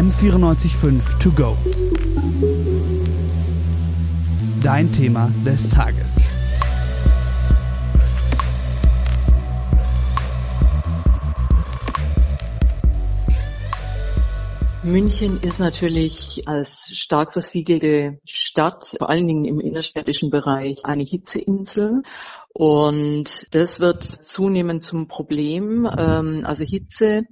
M945 To Go. Dein Thema des Tages. München ist natürlich als stark versiegelte Stadt, vor allen Dingen im innerstädtischen Bereich, eine Hitzeinsel. Und das wird zunehmend zum Problem, ähm, also Hitze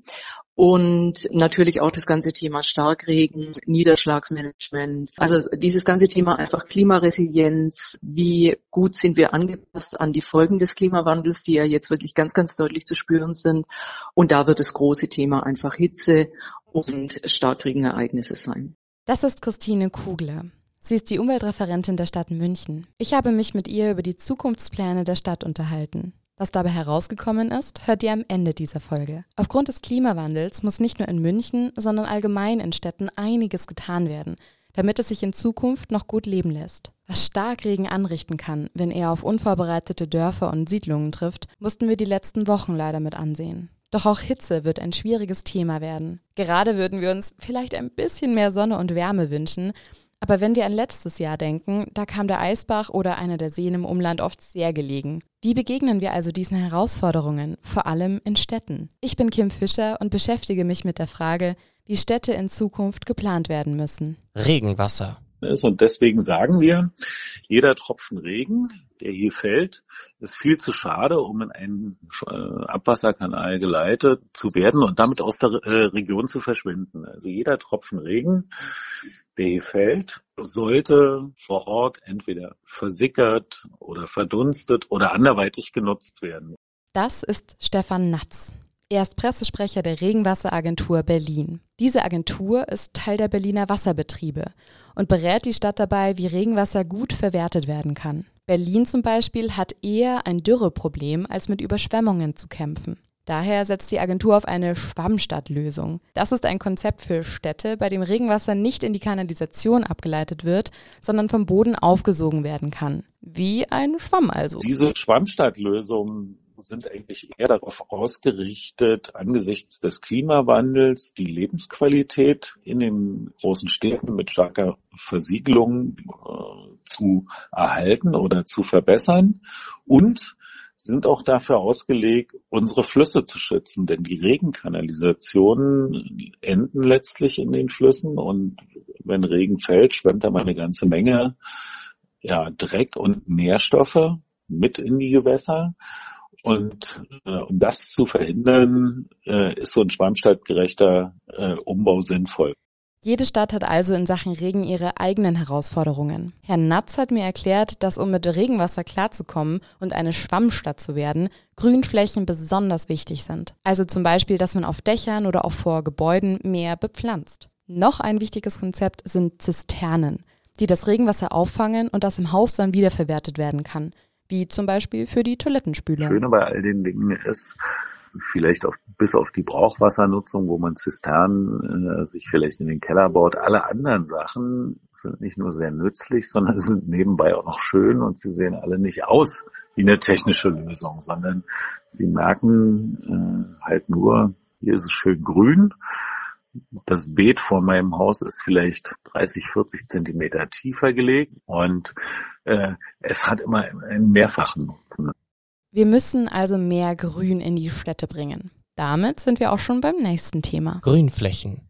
und natürlich auch das ganze Thema Starkregen, Niederschlagsmanagement. Also dieses ganze Thema einfach Klimaresilienz. Wie gut sind wir angepasst an die Folgen des Klimawandels, die ja jetzt wirklich ganz, ganz deutlich zu spüren sind. Und da wird das große Thema einfach Hitze und Starkregenereignisse sein. Das ist Christine Kugler. Sie ist die Umweltreferentin der Stadt München. Ich habe mich mit ihr über die Zukunftspläne der Stadt unterhalten. Was dabei herausgekommen ist, hört ihr am Ende dieser Folge. Aufgrund des Klimawandels muss nicht nur in München, sondern allgemein in Städten einiges getan werden, damit es sich in Zukunft noch gut leben lässt. Was Starkregen anrichten kann, wenn er auf unvorbereitete Dörfer und Siedlungen trifft, mussten wir die letzten Wochen leider mit ansehen. Doch auch Hitze wird ein schwieriges Thema werden. Gerade würden wir uns vielleicht ein bisschen mehr Sonne und Wärme wünschen, aber wenn wir an letztes Jahr denken, da kam der Eisbach oder einer der Seen im Umland oft sehr gelegen. Wie begegnen wir also diesen Herausforderungen, vor allem in Städten? Ich bin Kim Fischer und beschäftige mich mit der Frage, wie Städte in Zukunft geplant werden müssen. Regenwasser. Und deswegen sagen wir, jeder Tropfen Regen, der hier fällt, ist viel zu schade, um in einen äh, Abwasserkanal geleitet zu werden und damit aus der äh, Region zu verschwinden. Also jeder Tropfen Regen, der hier fällt, sollte vor Ort entweder versickert oder verdunstet oder anderweitig genutzt werden. Das ist Stefan Natz. Er ist Pressesprecher der Regenwasseragentur Berlin. Diese Agentur ist Teil der Berliner Wasserbetriebe und berät die Stadt dabei, wie Regenwasser gut verwertet werden kann. Berlin zum Beispiel hat eher ein Dürreproblem, als mit Überschwemmungen zu kämpfen. Daher setzt die Agentur auf eine Schwammstadtlösung. Das ist ein Konzept für Städte, bei dem Regenwasser nicht in die Kanalisation abgeleitet wird, sondern vom Boden aufgesogen werden kann. Wie ein Schwamm also. Diese Schwammstadtlösung sind eigentlich eher darauf ausgerichtet, angesichts des Klimawandels die Lebensqualität in den großen Städten mit starker Versiegelung äh, zu erhalten oder zu verbessern und sind auch dafür ausgelegt, unsere Flüsse zu schützen, denn die Regenkanalisationen enden letztlich in den Flüssen und wenn Regen fällt, schwemmt da mal eine ganze Menge ja, Dreck und Nährstoffe mit in die Gewässer. Und äh, um das zu verhindern, äh, ist so ein schwammstadtgerechter äh, Umbau sinnvoll. Jede Stadt hat also in Sachen Regen ihre eigenen Herausforderungen. Herr Natz hat mir erklärt, dass um mit Regenwasser klarzukommen und eine Schwammstadt zu werden, Grünflächen besonders wichtig sind. Also zum Beispiel, dass man auf Dächern oder auch vor Gebäuden mehr bepflanzt. Noch ein wichtiges Konzept sind Zisternen, die das Regenwasser auffangen und das im Haus dann wiederverwertet werden kann wie zum Beispiel für die Toilettenspülung. Schöne bei all den Dingen ist, vielleicht auf, bis auf die Brauchwassernutzung, wo man Zisternen äh, sich vielleicht in den Keller baut. Alle anderen Sachen sind nicht nur sehr nützlich, sondern sind nebenbei auch noch schön und sie sehen alle nicht aus wie eine technische Lösung, sondern sie merken äh, halt nur, hier ist es schön grün. Das Beet vor meinem Haus ist vielleicht 30, 40 Zentimeter tiefer gelegt und äh, es hat immer einen mehrfachen Nutzen. Wir müssen also mehr Grün in die Städte bringen. Damit sind wir auch schon beim nächsten Thema. Grünflächen.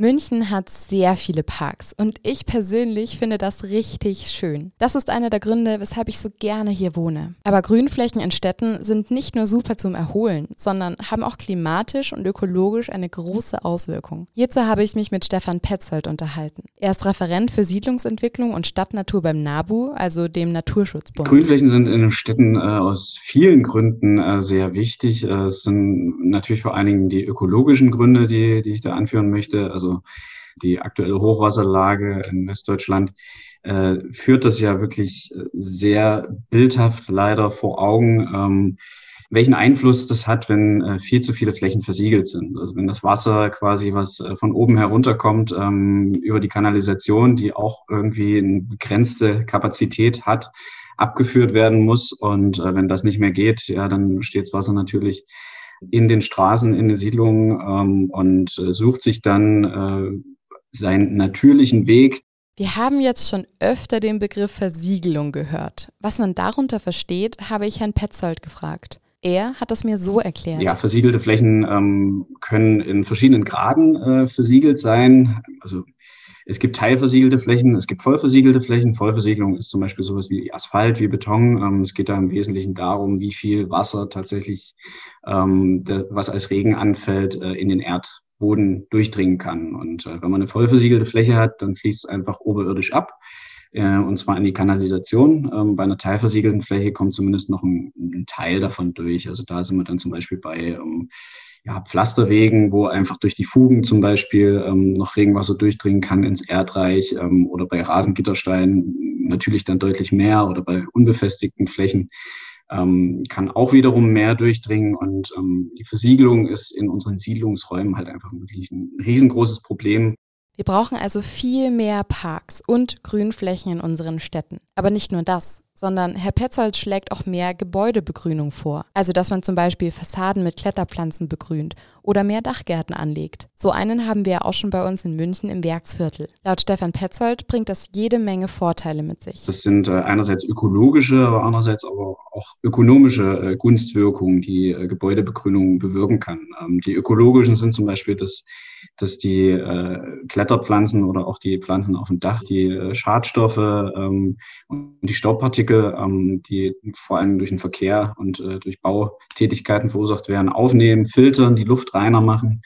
München hat sehr viele Parks und ich persönlich finde das richtig schön. Das ist einer der Gründe, weshalb ich so gerne hier wohne. Aber Grünflächen in Städten sind nicht nur super zum Erholen, sondern haben auch klimatisch und ökologisch eine große Auswirkung. Hierzu habe ich mich mit Stefan Petzold unterhalten. Er ist Referent für Siedlungsentwicklung und Stadtnatur beim NABU, also dem Naturschutzbund. Grünflächen sind in den Städten äh, aus vielen Gründen äh, sehr wichtig. Äh, es sind natürlich vor allen Dingen die ökologischen Gründe, die, die ich da anführen möchte. Also die aktuelle Hochwasserlage in Westdeutschland äh, führt das ja wirklich äh, sehr bildhaft leider vor Augen, ähm, welchen Einfluss das hat, wenn äh, viel zu viele Flächen versiegelt sind. Also wenn das Wasser quasi, was äh, von oben herunterkommt, ähm, über die Kanalisation, die auch irgendwie eine begrenzte Kapazität hat, abgeführt werden muss. Und äh, wenn das nicht mehr geht, ja, dann steht das Wasser natürlich in den Straßen, in den Siedlungen ähm, und äh, sucht sich dann äh, seinen natürlichen Weg. Wir haben jetzt schon öfter den Begriff Versiegelung gehört. Was man darunter versteht, habe ich Herrn Petzold gefragt. Er hat das mir so erklärt. Ja, versiegelte Flächen ähm, können in verschiedenen Graden äh, versiegelt sein. Also es gibt teilversiegelte Flächen, es gibt vollversiegelte Flächen. Vollversiegelung ist zum Beispiel sowas wie Asphalt, wie Beton. Ähm, es geht da im Wesentlichen darum, wie viel Wasser tatsächlich, ähm, was als Regen anfällt, äh, in den Erdboden durchdringen kann. Und äh, wenn man eine vollversiegelte Fläche hat, dann fließt es einfach oberirdisch ab und zwar in die Kanalisation. Ähm, bei einer teilversiegelten Fläche kommt zumindest noch ein, ein, Teil davon durch. Also da sind wir dann zum Beispiel bei ähm, ja, Pflasterwegen, wo einfach durch die Fugen zum Beispiel ähm, noch Regenwasser durchdringen kann ins Erdreich ähm, oder bei Rasengittersteinen natürlich dann deutlich mehr oder bei unbefestigten Flächen ähm, kann auch wiederum mehr durchdringen und ähm, die Versiegelung ist in unseren Siedlungsräumen halt einfach wirklich ein riesengroßes Problem. Wir brauchen also viel mehr Parks und Grünflächen in unseren Städten. Aber nicht nur das sondern Herr Petzold schlägt auch mehr Gebäudebegrünung vor. Also, dass man zum Beispiel Fassaden mit Kletterpflanzen begrünt oder mehr Dachgärten anlegt. So einen haben wir ja auch schon bei uns in München im Werksviertel. Laut Stefan Petzold bringt das jede Menge Vorteile mit sich. Das sind äh, einerseits ökologische, aber andererseits aber auch ökonomische äh, Gunstwirkungen, die äh, Gebäudebegrünung bewirken kann. Ähm, die ökologischen sind zum Beispiel, dass dass die äh, Kletterpflanzen oder auch die Pflanzen auf dem Dach die äh, Schadstoffe ähm, und die Staubpartikel, ähm, die vor allem durch den Verkehr und äh, durch Bautätigkeiten verursacht werden, aufnehmen, filtern, die Luft reiner machen,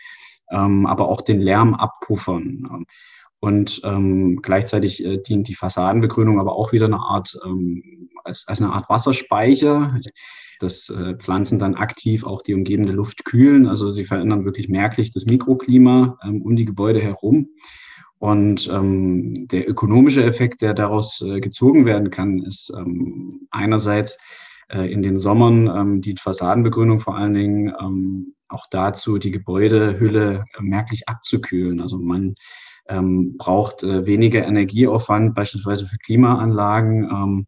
ähm, aber auch den Lärm abpuffern. Und ähm, gleichzeitig äh, dient die Fassadenbegrünung aber auch wieder eine Art, ähm, als, als eine Art Wasserspeicher dass äh, Pflanzen dann aktiv auch die umgebende Luft kühlen. Also sie verändern wirklich merklich das Mikroklima ähm, um die Gebäude herum. Und ähm, der ökonomische Effekt, der daraus äh, gezogen werden kann, ist ähm, einerseits äh, in den Sommern ähm, die Fassadenbegrünung vor allen Dingen ähm, auch dazu, die Gebäudehülle äh, merklich abzukühlen. Also man ähm, braucht äh, weniger Energieaufwand, beispielsweise für Klimaanlagen, ähm,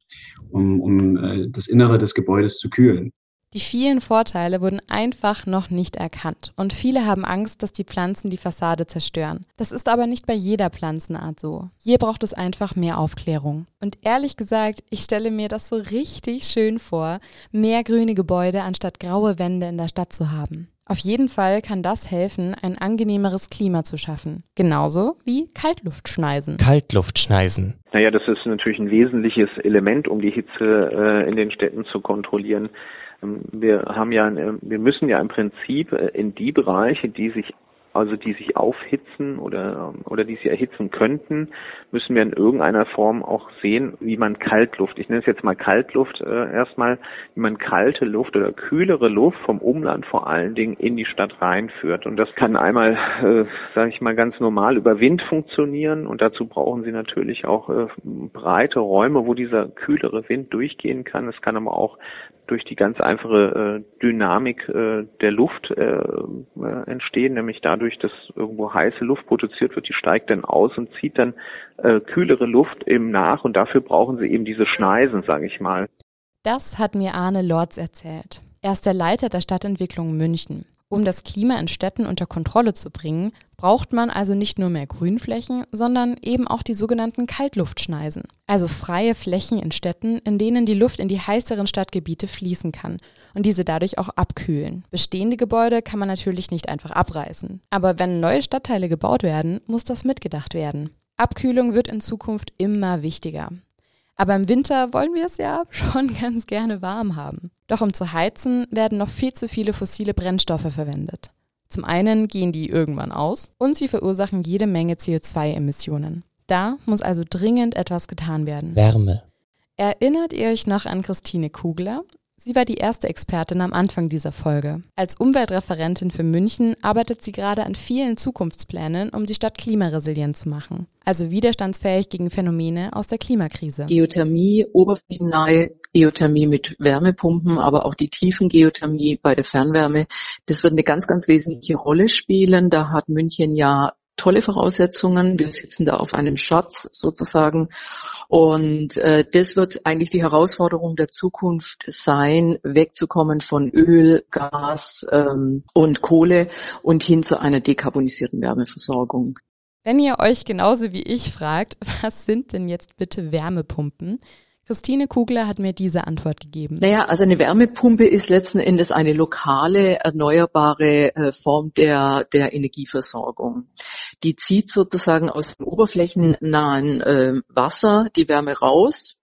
um, um äh, das Innere des Gebäudes zu kühlen. Die vielen Vorteile wurden einfach noch nicht erkannt und viele haben Angst, dass die Pflanzen die Fassade zerstören. Das ist aber nicht bei jeder Pflanzenart so. Hier braucht es einfach mehr Aufklärung. Und ehrlich gesagt, ich stelle mir das so richtig schön vor, mehr grüne Gebäude anstatt graue Wände in der Stadt zu haben. Auf jeden Fall kann das helfen, ein angenehmeres Klima zu schaffen. Genauso wie Kaltluftschneisen. Kaltluftschneisen. Naja, das ist natürlich ein wesentliches Element, um die Hitze äh, in den Städten zu kontrollieren. Ähm, wir haben ja, äh, wir müssen ja im Prinzip äh, in die Bereiche, die sich also die sich aufhitzen oder, oder die sich erhitzen könnten, müssen wir in irgendeiner Form auch sehen, wie man Kaltluft, ich nenne es jetzt mal Kaltluft äh, erstmal, wie man kalte Luft oder kühlere Luft vom Umland vor allen Dingen in die Stadt reinführt. Und das kann einmal, äh, sage ich mal, ganz normal über Wind funktionieren und dazu brauchen Sie natürlich auch äh, breite Räume, wo dieser kühlere Wind durchgehen kann. Es kann aber auch durch die ganz einfache äh, Dynamik äh, der Luft äh, äh, entstehen, nämlich dadurch, dass irgendwo heiße Luft produziert wird, die steigt dann aus und zieht dann äh, kühlere Luft eben nach und dafür brauchen sie eben diese Schneisen, sage ich mal. Das hat mir Arne Lorz erzählt. Er ist der Leiter der Stadtentwicklung München. Um das Klima in Städten unter Kontrolle zu bringen, braucht man also nicht nur mehr Grünflächen, sondern eben auch die sogenannten Kaltluftschneisen, also freie Flächen in Städten, in denen die Luft in die heißeren Stadtgebiete fließen kann und diese dadurch auch abkühlen. Bestehende Gebäude kann man natürlich nicht einfach abreißen, aber wenn neue Stadtteile gebaut werden, muss das mitgedacht werden. Abkühlung wird in Zukunft immer wichtiger. Aber im Winter wollen wir es ja schon ganz gerne warm haben. Doch um zu heizen, werden noch viel zu viele fossile Brennstoffe verwendet. Zum einen gehen die irgendwann aus und sie verursachen jede Menge CO2-Emissionen. Da muss also dringend etwas getan werden. Wärme. Erinnert ihr euch noch an Christine Kugler? Sie war die erste Expertin am Anfang dieser Folge. Als Umweltreferentin für München arbeitet sie gerade an vielen Zukunftsplänen, um die Stadt klimaresilient zu machen, also widerstandsfähig gegen Phänomene aus der Klimakrise. Geothermie, oberflächennahe Geothermie mit Wärmepumpen, aber auch die Tiefengeothermie bei der Fernwärme, das wird eine ganz, ganz wesentliche Rolle spielen. Da hat München ja tolle Voraussetzungen. Wir sitzen da auf einem Schatz sozusagen. Und äh, das wird eigentlich die Herausforderung der Zukunft sein, wegzukommen von Öl, Gas ähm, und Kohle und hin zu einer dekarbonisierten Wärmeversorgung. Wenn ihr euch genauso wie ich fragt, was sind denn jetzt bitte Wärmepumpen? Christine Kugler hat mir diese Antwort gegeben. Naja, also eine Wärmepumpe ist letzten Endes eine lokale, erneuerbare äh, Form der, der Energieversorgung. Die zieht sozusagen aus dem oberflächennahen äh, Wasser die Wärme raus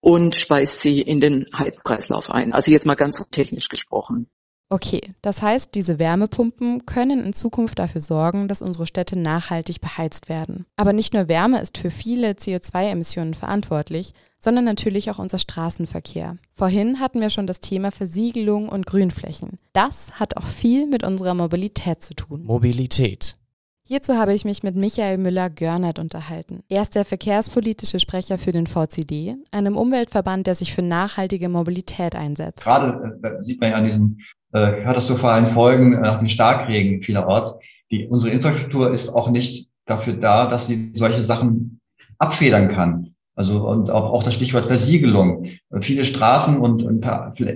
und speist sie in den Heizkreislauf ein. Also jetzt mal ganz technisch gesprochen. Okay, das heißt, diese Wärmepumpen können in Zukunft dafür sorgen, dass unsere Städte nachhaltig beheizt werden. Aber nicht nur Wärme ist für viele CO2-Emissionen verantwortlich, sondern natürlich auch unser Straßenverkehr. Vorhin hatten wir schon das Thema Versiegelung und Grünflächen. Das hat auch viel mit unserer Mobilität zu tun. Mobilität. Hierzu habe ich mich mit Michael Müller-Görnert unterhalten. Er ist der verkehrspolitische Sprecher für den VCD, einem Umweltverband, der sich für nachhaltige Mobilität einsetzt. Gerade äh, sieht man ja an diesen äh, katastrophalen Folgen nach dem Starkregen vielerorts. Die, unsere Infrastruktur ist auch nicht dafür da, dass sie solche Sachen abfedern kann. Also und auch, auch das Stichwort Versiegelung. Viele Straßen und, und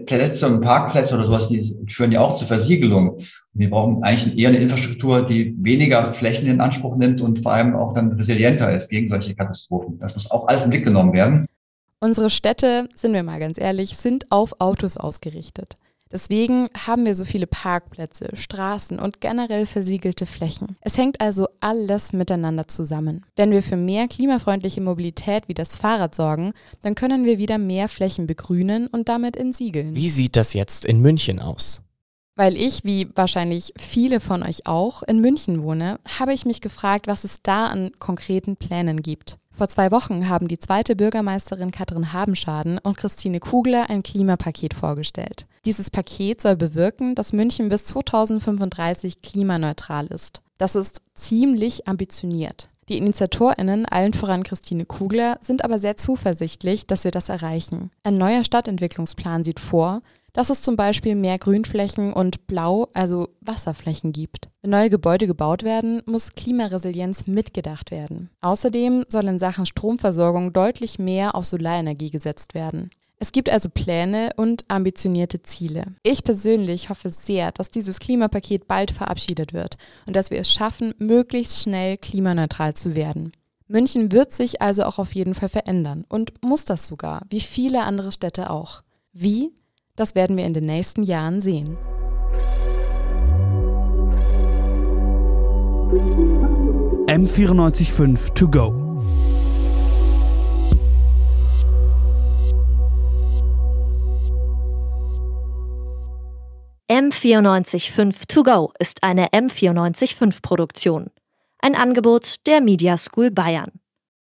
Plätze und Parkplätze oder sowas, die führen ja auch zur Versiegelung. wir brauchen eigentlich eher eine Infrastruktur, die weniger Flächen in Anspruch nimmt und vor allem auch dann resilienter ist gegen solche Katastrophen. Das muss auch alles in Blick genommen werden. Unsere Städte, sind wir mal ganz ehrlich, sind auf Autos ausgerichtet. Deswegen haben wir so viele Parkplätze, Straßen und generell versiegelte Flächen. Es hängt also alles miteinander zusammen. Wenn wir für mehr klimafreundliche Mobilität wie das Fahrrad sorgen, dann können wir wieder mehr Flächen begrünen und damit entsiegeln. Wie sieht das jetzt in München aus? Weil ich, wie wahrscheinlich viele von euch auch, in München wohne, habe ich mich gefragt, was es da an konkreten Plänen gibt. Vor zwei Wochen haben die zweite Bürgermeisterin Katrin Habenschaden und Christine Kugler ein Klimapaket vorgestellt. Dieses Paket soll bewirken, dass München bis 2035 klimaneutral ist. Das ist ziemlich ambitioniert. Die InitiatorInnen, allen voran Christine Kugler, sind aber sehr zuversichtlich, dass wir das erreichen. Ein neuer Stadtentwicklungsplan sieht vor, dass es zum Beispiel mehr Grünflächen und Blau, also Wasserflächen gibt. Wenn neue Gebäude gebaut werden, muss Klimaresilienz mitgedacht werden. Außerdem soll in Sachen Stromversorgung deutlich mehr auf Solarenergie gesetzt werden. Es gibt also Pläne und ambitionierte Ziele. Ich persönlich hoffe sehr, dass dieses Klimapaket bald verabschiedet wird und dass wir es schaffen, möglichst schnell klimaneutral zu werden. München wird sich also auch auf jeden Fall verändern und muss das sogar, wie viele andere Städte auch. Wie? Das werden wir in den nächsten Jahren sehen. M945 to go. M945 to go ist eine M945 Produktion. Ein Angebot der Media School Bayern.